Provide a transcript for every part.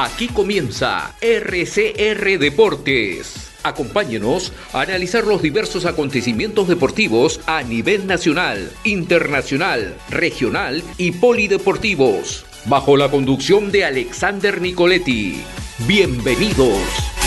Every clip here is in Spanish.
Aquí comienza RCR Deportes. Acompáñenos a analizar los diversos acontecimientos deportivos a nivel nacional, internacional, regional y polideportivos, bajo la conducción de Alexander Nicoletti. Bienvenidos.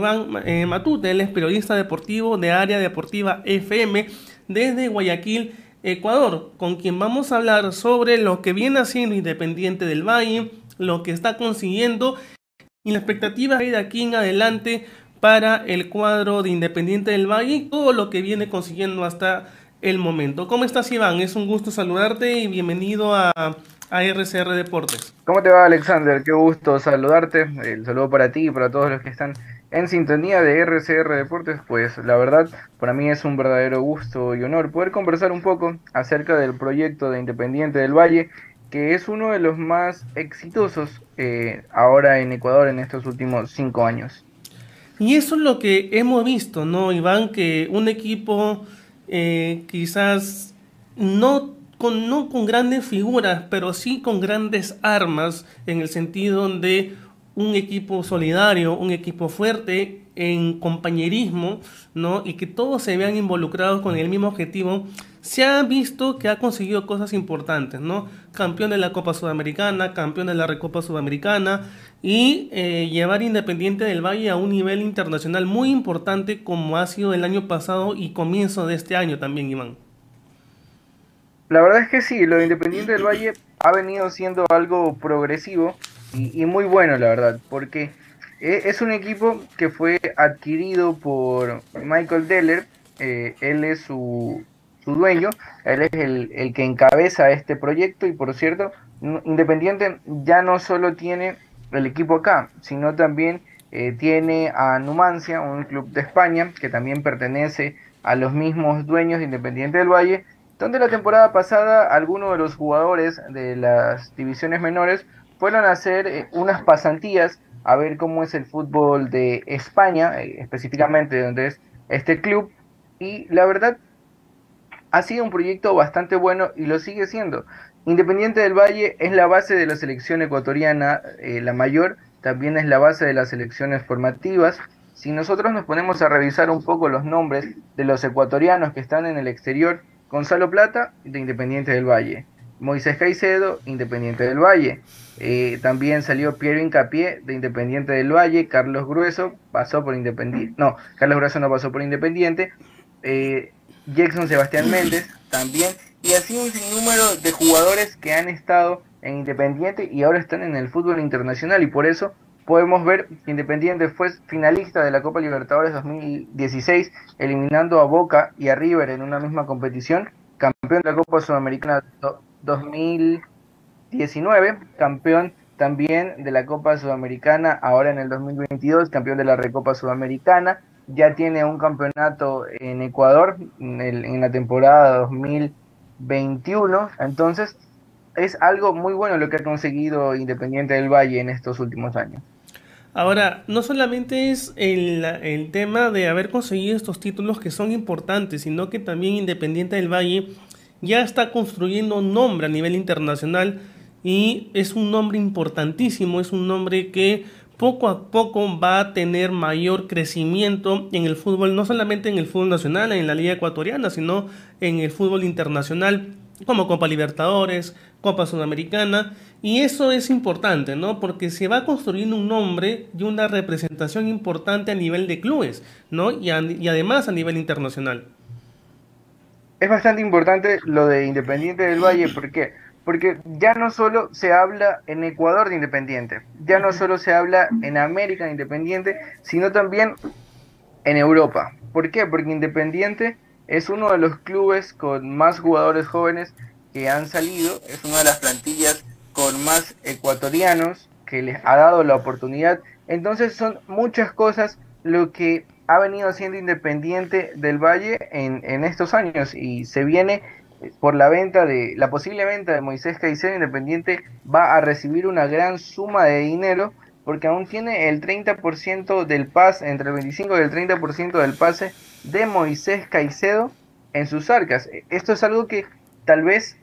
Iván eh, Matute, él es periodista deportivo de Área Deportiva FM desde Guayaquil, Ecuador, con quien vamos a hablar sobre lo que viene haciendo Independiente del Valle, lo que está consiguiendo y la expectativa de aquí en adelante para el cuadro de Independiente del Valle y todo lo que viene consiguiendo hasta el momento. ¿Cómo estás Iván? Es un gusto saludarte y bienvenido a, a RCR Deportes. ¿Cómo te va Alexander? Qué gusto saludarte. El saludo para ti y para todos los que están en sintonía de RCR Deportes, pues la verdad para mí es un verdadero gusto y honor poder conversar un poco acerca del proyecto de Independiente del Valle, que es uno de los más exitosos eh, ahora en Ecuador en estos últimos cinco años. Y eso es lo que hemos visto, ¿no, Iván? Que un equipo eh, quizás no con, grandes figuras, pero sí con grandes armas, en el sentido de un equipo solidario, un equipo fuerte en compañerismo, ¿no? Y que todos se vean involucrados con el mismo objetivo, se ha visto que ha conseguido cosas importantes, ¿no? Campeón de la Copa Sudamericana, campeón de la Recopa Sudamericana y eh, llevar Independiente del Valle a un nivel internacional muy importante como ha sido el año pasado y comienzo de este año también, Iván. La verdad es que sí, lo de Independiente del Valle ha venido siendo algo progresivo y, muy bueno, la verdad, porque e, es un equipo que fue adquirido por Michael Deller, eh, él es su, su, dueño, él es el, el, que encabeza este proyecto y por cierto, Independiente ya no solo tiene el equipo acá, sino también eh, tiene a Numancia, un club de España que también pertenece a los mismos dueños de Independiente del Valle, donde la temporada pasada algunos de los jugadores de las divisiones menores fueron a hacer eh, unas pasantías a ver cómo es el fútbol de España, eh, específicamente donde es este club, y la verdad ha sido un proyecto bastante bueno y lo sigue siendo. Independiente del Valle es la base de la selección ecuatoriana, eh, la mayor, también es la base de las selecciones formativas. Si nosotros nos ponemos a revisar un poco los nombres de los ecuatorianos que están en el exterior, Gonzalo Plata, de Independiente del Valle. Moisés Caicedo, Independiente del Valle. Eh, también salió Piero Incapié de Independiente del Valle. Carlos Grueso pasó por Independiente. No, Carlos Grueso no pasó por Independiente. Eh, Jackson Sebastián Méndez también. Y así un sinnúmero de jugadores que han estado en Independiente y ahora están en el fútbol internacional. Y por eso podemos ver que Independiente fue finalista de la Copa Libertadores 2016, eliminando a Boca y a River en una misma competición. Campeón de la Copa Sudamericana 2019, campeón también de la Copa Sudamericana, ahora en el 2022, campeón de la Recopa Sudamericana, ya tiene un campeonato en Ecuador en, la temporada 2021, entonces es algo muy bueno lo que ha conseguido Independiente del Valle en estos últimos años. Ahora, no solamente es el, el, tema de haber conseguido estos títulos que son importantes, sino que también Independiente del Valle ya está construyendo nombre a nivel internacional y es un nombre importantísimo, es un nombre que poco a poco va a tener mayor crecimiento en el fútbol, no solamente en el fútbol nacional, en la liga ecuatoriana, sino en el fútbol internacional, como Copa Libertadores, Copa Sudamericana, y eso es importante, ¿no? Porque se va construyendo un nombre y una representación importante a nivel de clubes, ¿no? Y, y además a nivel internacional es bastante importante lo de Independiente del Valle, ¿por qué? Porque ya no solo se habla en Ecuador de Independiente, ya no solo se habla en América de Independiente, sino también en Europa. ¿Por qué? Porque Independiente es uno de los clubes con más jugadores jóvenes que han salido, es una de las plantillas con más ecuatorianos que les ha dado la oportunidad. Entonces son muchas cosas lo que ha venido siendo independiente del Valle en, en estos años y se viene por la venta de la posible venta de Moisés Caicedo Independiente va a recibir una gran suma de dinero porque aún tiene el 30% del pase, entre el 25 y el 30% del pase de Moisés Caicedo en sus arcas. Esto es algo que tal vez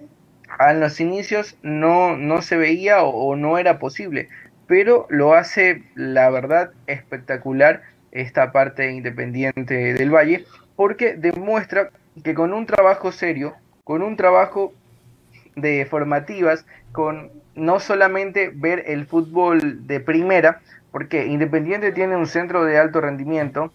a los inicios no, no se veía o, no era posible, pero lo hace, la verdad, espectacular esta parte independiente del Valle, porque demuestra que con un trabajo serio, con un trabajo de formativas, con no solamente ver el fútbol de primera, porque Independiente tiene un centro de alto rendimiento,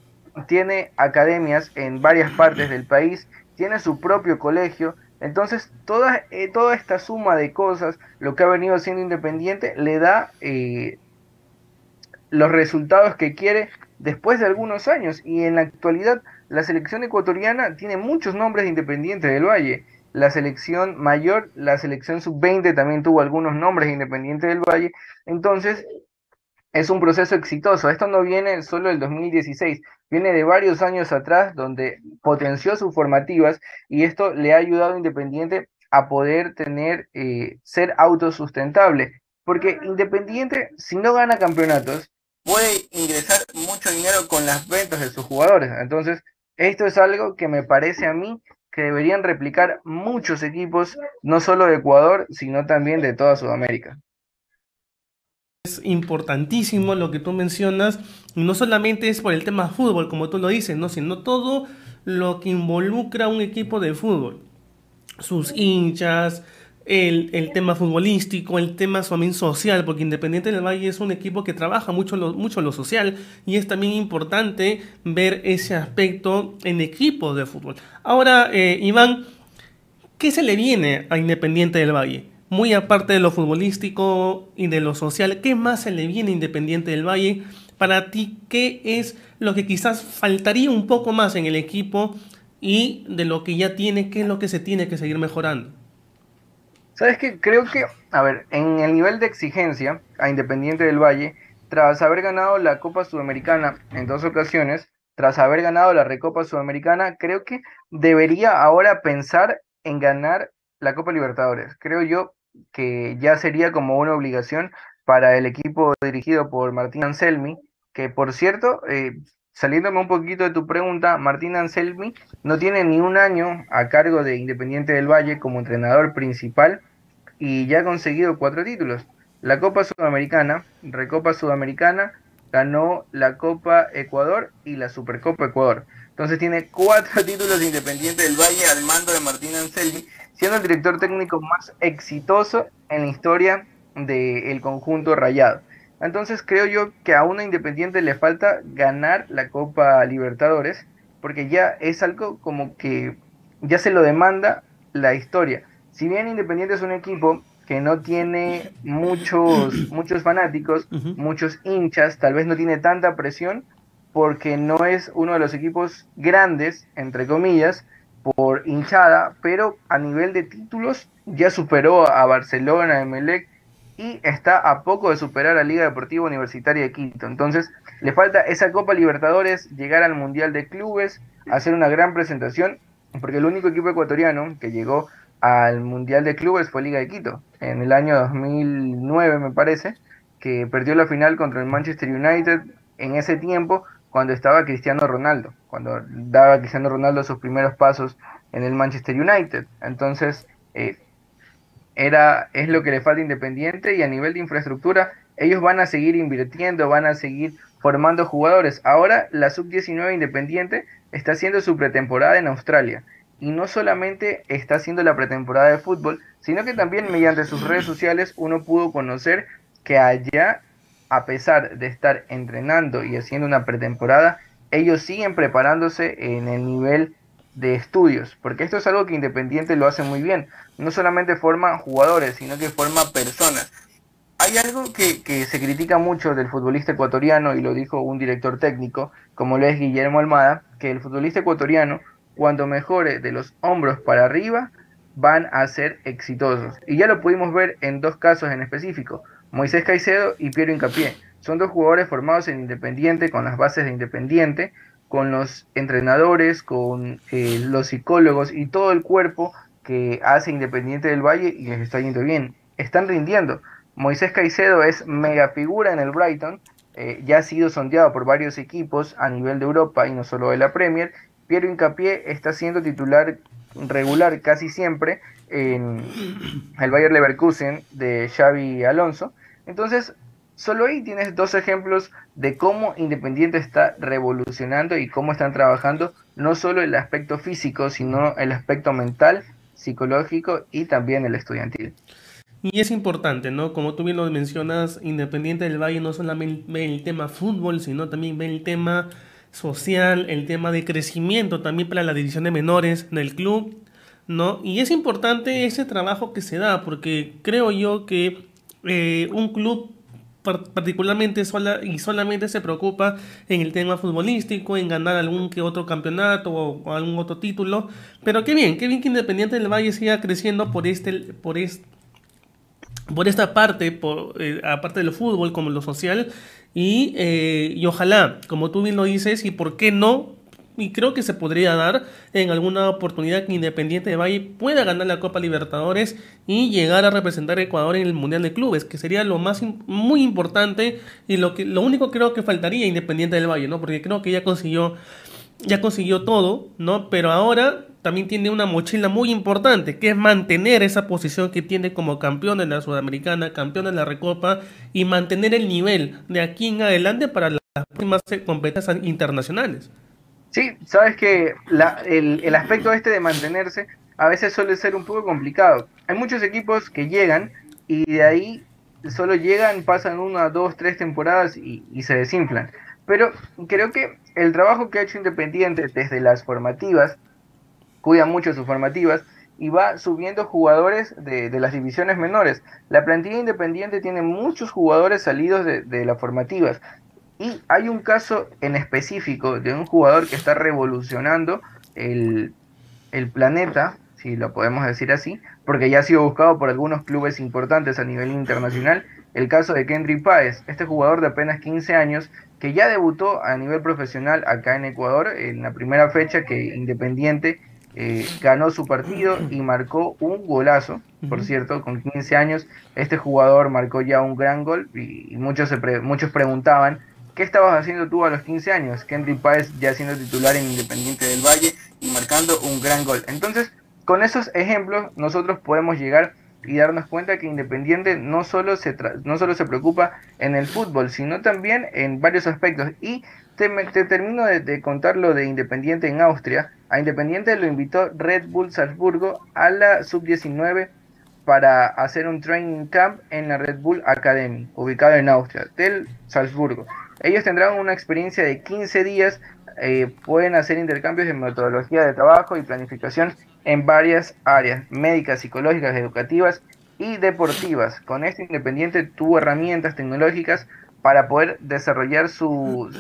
tiene academias en varias partes del país, tiene su propio colegio, entonces toda, eh, toda esta suma de cosas, lo que ha venido siendo Independiente, le da eh, los resultados que quiere después de algunos años y en la actualidad la selección ecuatoriana tiene muchos nombres de Independiente del Valle la selección mayor, la selección sub-20 también tuvo algunos nombres independientes del Valle. Entonces, es un proceso exitoso. Esto no viene solo del 2016, viene de varios años atrás donde potenció sus formativas y esto le ha ayudado a Independiente a poder tener, eh, ser autosustentable. Porque Independiente, si no gana campeonatos, puede ingresar mucho dinero con las ventas de sus jugadores. Entonces, esto es algo que me parece a mí que deberían replicar muchos equipos, no solo de Ecuador, sino también de toda Sudamérica. Es importantísimo lo que tú mencionas, no solamente es por el tema fútbol, como tú lo dices, ¿no? sino todo lo que involucra un equipo de fútbol. Sus hinchas, el, tema futbolístico, el tema también social, porque Independiente del Valle es un equipo que trabaja mucho lo, mucho lo social y es también importante ver ese aspecto en equipos de fútbol. Ahora, eh, Iván, ¿qué se le viene a Independiente del Valle? Muy aparte de lo futbolístico y de lo social, ¿qué más se le viene a Independiente del Valle? Para ti, ¿qué es lo que quizás faltaría un poco más en el equipo y de lo que ya tiene, qué es lo que se tiene que seguir mejorando? ¿Sabes qué? Creo que, a ver, en el nivel de exigencia a Independiente del Valle, tras haber ganado la Copa Sudamericana en dos ocasiones, tras haber ganado la Recopa Sudamericana, creo que debería ahora pensar en ganar la Copa Libertadores. Creo yo que ya sería como una obligación para el equipo dirigido por Martín Anselmi, que por cierto, eh, saliéndome un poquito de tu pregunta, Martín Anselmi no tiene ni un año a cargo de Independiente del Valle como entrenador principal y ya ha conseguido cuatro títulos. La Copa Sudamericana, Recopa Sudamericana, ganó la Copa Ecuador y la Supercopa Ecuador. Entonces tiene cuatro títulos de Independiente del Valle al mando de Martín Anselmi, siendo el director técnico más exitoso en la historia del conjunto rayado. Entonces creo yo que a una Independiente le falta ganar la Copa Libertadores, porque ya es algo como que ya se lo demanda la historia. Si bien Independiente es un equipo que no tiene muchos, muchos fanáticos, muchos hinchas, tal vez no tiene tanta presión, porque no es uno de los equipos grandes, entre comillas, por hinchada, pero a nivel de títulos ya superó a Barcelona, a Emelec, y está a poco de superar a Liga Deportiva Universitaria de Quito. Entonces, le falta esa Copa Libertadores, llegar al Mundial de Clubes, hacer una gran presentación, porque el único equipo ecuatoriano que llegó al Mundial de Clubes fue Liga de Quito, en el año 2009 me parece, que perdió la final contra el Manchester United en ese tiempo cuando estaba Cristiano Ronaldo, cuando daba Cristiano Ronaldo sus primeros pasos en el Manchester United. Entonces, eh, era, es lo que le falta Independiente y a nivel de infraestructura ellos van a seguir invirtiendo, van a seguir formando jugadores. Ahora la sub-19 Independiente está haciendo su pretemporada en Australia y no solamente está haciendo la pretemporada de fútbol, sino que también mediante sus redes sociales uno pudo conocer que allá, a pesar de estar entrenando y haciendo una pretemporada, ellos siguen preparándose en el nivel de estudios, porque esto es algo que Independiente lo hace muy bien. No solamente forma jugadores, sino que forma personas. Hay algo que, que, se critica mucho del futbolista ecuatoriano, y lo dijo un director técnico, como lo es Guillermo Almada, que el futbolista ecuatoriano, cuando mejore de los hombros para arriba, van a ser exitosos. Y ya lo pudimos ver en dos casos en específico, Moisés Caicedo y Piero Incapié. Son dos jugadores formados en Independiente, con las bases de Independiente, con los entrenadores, con eh, los psicólogos y todo el cuerpo que hace Independiente del Valle y les está yendo bien. Están rindiendo. Moisés Caicedo es mega figura en el Brighton, eh, ya ha sido sondeado por varios equipos a nivel de Europa y no solo de la Premier. Piero Incapié está siendo titular regular casi siempre en el Bayer Leverkusen de Xavi Alonso. Entonces, solo ahí tienes dos ejemplos de cómo Independiente está revolucionando y cómo están trabajando no solo el aspecto físico, sino el aspecto mental, psicológico y también el estudiantil. Y es importante, ¿no? Como tú bien lo mencionas, Independiente del Valle no solamente ve el tema fútbol, sino también ve el tema social, el tema de crecimiento también para la división de menores del club, ¿no? Y es importante ese trabajo que se da, porque creo yo que eh, un club particularmente sola y solamente se preocupa en el tema futbolístico, en ganar algún que otro campeonato o, algún otro título, pero qué bien, qué bien que Independiente del Valle siga creciendo por este, por este por esta parte, por, eh, aparte del fútbol como lo social, y, eh, y ojalá, como tú bien lo dices, y por qué no, y creo que se podría dar en alguna oportunidad que Independiente de Valle pueda ganar la Copa Libertadores y llegar a representar a Ecuador en el Mundial de Clubes, que sería lo más muy importante y lo que lo único creo que faltaría Independiente del Valle, ¿no? Porque creo que ya consiguió ya consiguió todo, ¿no? Pero ahora también tiene una mochila muy importante, que es mantener esa posición que tiene como campeón de la Sudamericana, campeón de la Recopa, y mantener el nivel de aquí en adelante para las próximas competencias internacionales. Sí, sabes que el, el aspecto este de mantenerse a veces suele ser un poco complicado. Hay muchos equipos que llegan y de ahí solo llegan, pasan una, dos, tres temporadas y, y se desinflan. Pero creo que el trabajo que ha hecho Independiente desde las formativas, cuida mucho sus formativas y va subiendo jugadores de, las divisiones menores. La plantilla Independiente tiene muchos jugadores salidos de, las formativas. Y hay un caso en específico de un jugador que está revolucionando el, el planeta, si lo podemos decir así, porque ya ha sido buscado por algunos clubes importantes a nivel internacional, el caso de Kendrick Páez, este jugador de apenas 15 años que ya debutó a nivel profesional acá en Ecuador en la primera fecha que Independiente eh, ganó su partido y marcó un golazo, por cierto, con 15 años. Este jugador marcó ya un gran gol y, muchos, se muchos preguntaban, ¿qué estabas haciendo tú a los 15 años? Kendrick Páez ya siendo titular en Independiente del Valle y marcando un gran gol. Entonces, con esos ejemplos nosotros podemos llegar y darnos cuenta que Independiente no solo se, no solo se preocupa en el fútbol, sino también en varios aspectos. Y te, termino de, contar lo de Independiente en Austria. A Independiente lo invitó Red Bull Salzburgo a la sub-19 para hacer un training camp en la Red Bull Academy, ubicado en Austria, del Salzburgo. Ellos tendrán una experiencia de 15 días, eh, pueden hacer intercambios de metodología de trabajo y planificación en varias áreas, médicas, psicológicas, educativas y deportivas. Con este Independiente tuvo herramientas tecnológicas para poder desarrollar su,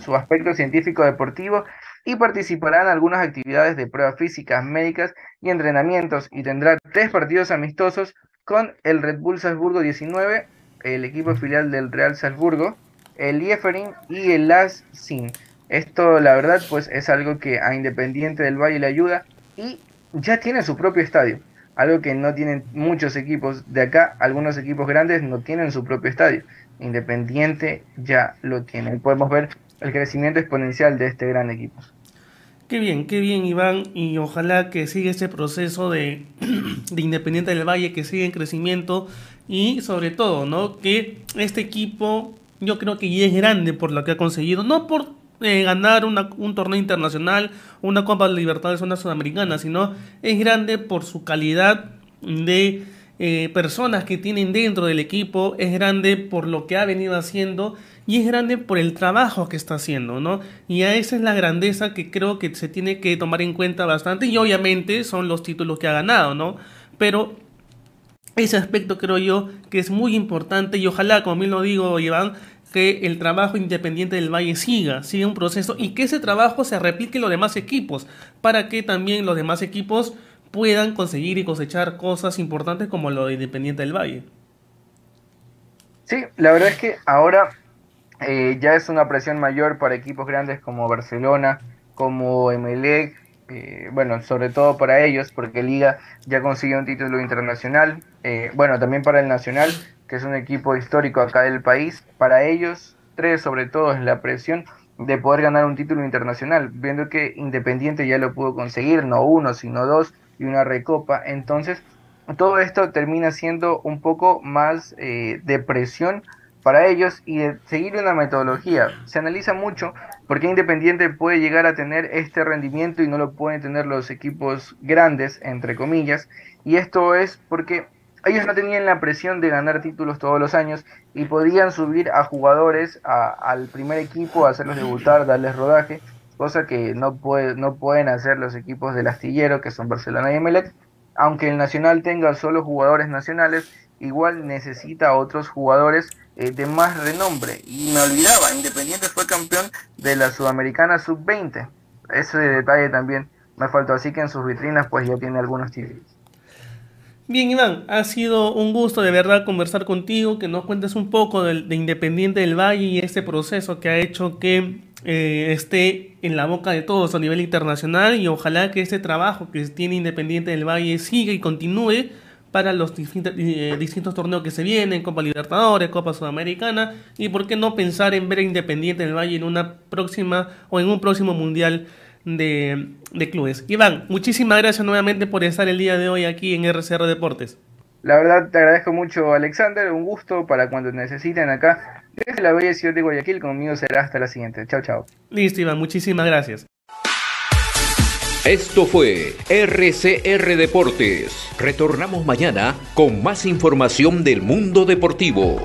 su, aspecto científico deportivo y participará en algunas actividades de pruebas físicas, médicas y entrenamientos y tendrá tres partidos amistosos con el Red Bull Salzburgo 19, el equipo filial del Real Salzburgo, el Lieferin y el Las Sin. Esto la verdad pues es algo que a Independiente del Valle le ayuda y ya tiene su propio estadio, algo que no tienen muchos equipos de acá, algunos equipos grandes no tienen su propio estadio. Independiente ya lo tiene. Podemos ver el crecimiento exponencial de este gran equipo. Qué bien, qué bien Iván y ojalá que siga este proceso de, de Independiente del Valle, que siga en crecimiento y sobre todo, ¿no? Que este equipo yo creo que ya es grande por lo que ha conseguido, no por eh, ganar un torneo internacional, una Copa de Libertadores, una Sudamericana, sino es grande por su calidad de eh, personas que tienen dentro del equipo, es grande por lo que ha venido haciendo y es grande por el trabajo que está haciendo, ¿no? Y a esa es la grandeza que creo que se tiene que tomar en cuenta bastante y obviamente son los títulos que ha ganado, ¿no? Pero ese aspecto creo yo que es muy importante y ojalá, como bien lo digo, Iván, que el trabajo independiente del Valle siga, siga un proceso y que ese trabajo se replique en los demás equipos, para que también los demás equipos puedan conseguir y cosechar cosas importantes como lo de Independiente del Valle. Sí, la verdad es que ahora eh, ya es una presión mayor para equipos grandes como Barcelona, como Emelec, eh, bueno, sobre todo para ellos, porque Liga ya consiguió un título internacional, eh, bueno, también para el Nacional, que es un equipo histórico acá del país. Para ellos, tres sobre todo, es la presión de poder ganar un título internacional, viendo que Independiente ya lo pudo conseguir, no uno, sino dos, y una recopa. Entonces, todo esto termina siendo un poco más eh, de presión para ellos y de seguir una metodología. Se analiza mucho por qué Independiente puede llegar a tener este rendimiento y no lo pueden tener los equipos grandes, entre comillas, y esto es porque ellos no tenían la presión de ganar títulos todos los años y podían subir a jugadores al primer equipo, hacerlos debutar, darles rodaje, cosa que no, no pueden hacer los equipos del astillero, que son Barcelona y Emelec. Aunque el Nacional tenga solo jugadores nacionales, igual necesita otros jugadores eh, de más renombre. Y me olvidaba, Independiente fue campeón de la Sudamericana Sub-20. Ese detalle también me faltó, así que en sus vitrinas pues ya tiene algunos títulos. Bien, Iván, ha sido un gusto de verdad conversar contigo, que nos cuentes un poco de, Independiente del Valle y este proceso que ha hecho que eh, esté en la boca de todos a nivel internacional y ojalá que este trabajo que tiene Independiente del Valle siga y continúe para los distintos, eh, distintos torneos que se vienen, Copa Libertadores, Copa Sudamericana, y por qué no pensar en ver a Independiente del Valle en una próxima o en un próximo Mundial de, de, clubes. Iván, muchísimas gracias nuevamente por estar el día de hoy aquí en RCR Deportes. La verdad te agradezco mucho Alexander, un gusto para cuando necesiten acá. Desde la bella ciudad de Guayaquil, conmigo será hasta la siguiente. Chao, chao. Listo Iván, muchísimas gracias. Esto fue RCR Deportes. Retornamos mañana con más información del mundo deportivo.